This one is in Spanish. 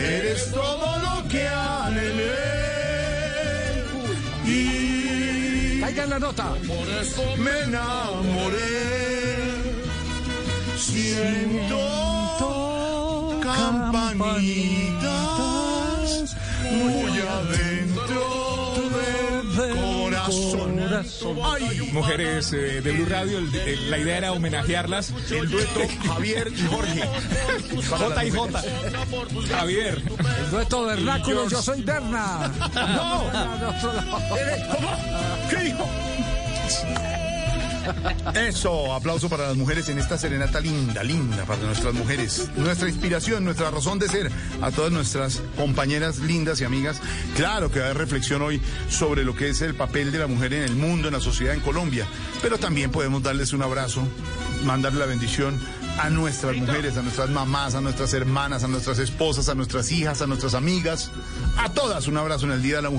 eres todo lo que anhelé. Y Caiga en la nota. por eso me enamoré. Siento campanitas muy adentro del corazón. Ay, Mujeres eh, de Blue Radio, el- el- la idea era homenajearlas. el dueto Javier y Jorge. J y J. Javier. El dueto vernáculo, yo soy Berna. No, ¿cómo? ¿Qué dijo? Eso, aplauso para las mujeres en esta serenata linda, linda para nuestras mujeres. Nuestra inspiración, nuestra razón de ser. A todas nuestras compañeras lindas y amigas. Claro que hay reflexión hoy sobre lo que es el papel de la mujer en el mundo, en la sociedad, en Colombia. Pero también podemos darles un abrazo, mandarle la bendición a nuestras mujeres, a nuestras mamás, a nuestras hermanas, a nuestras esposas, a nuestras hijas, a nuestras amigas. A todas un abrazo en el Día de la Mujer.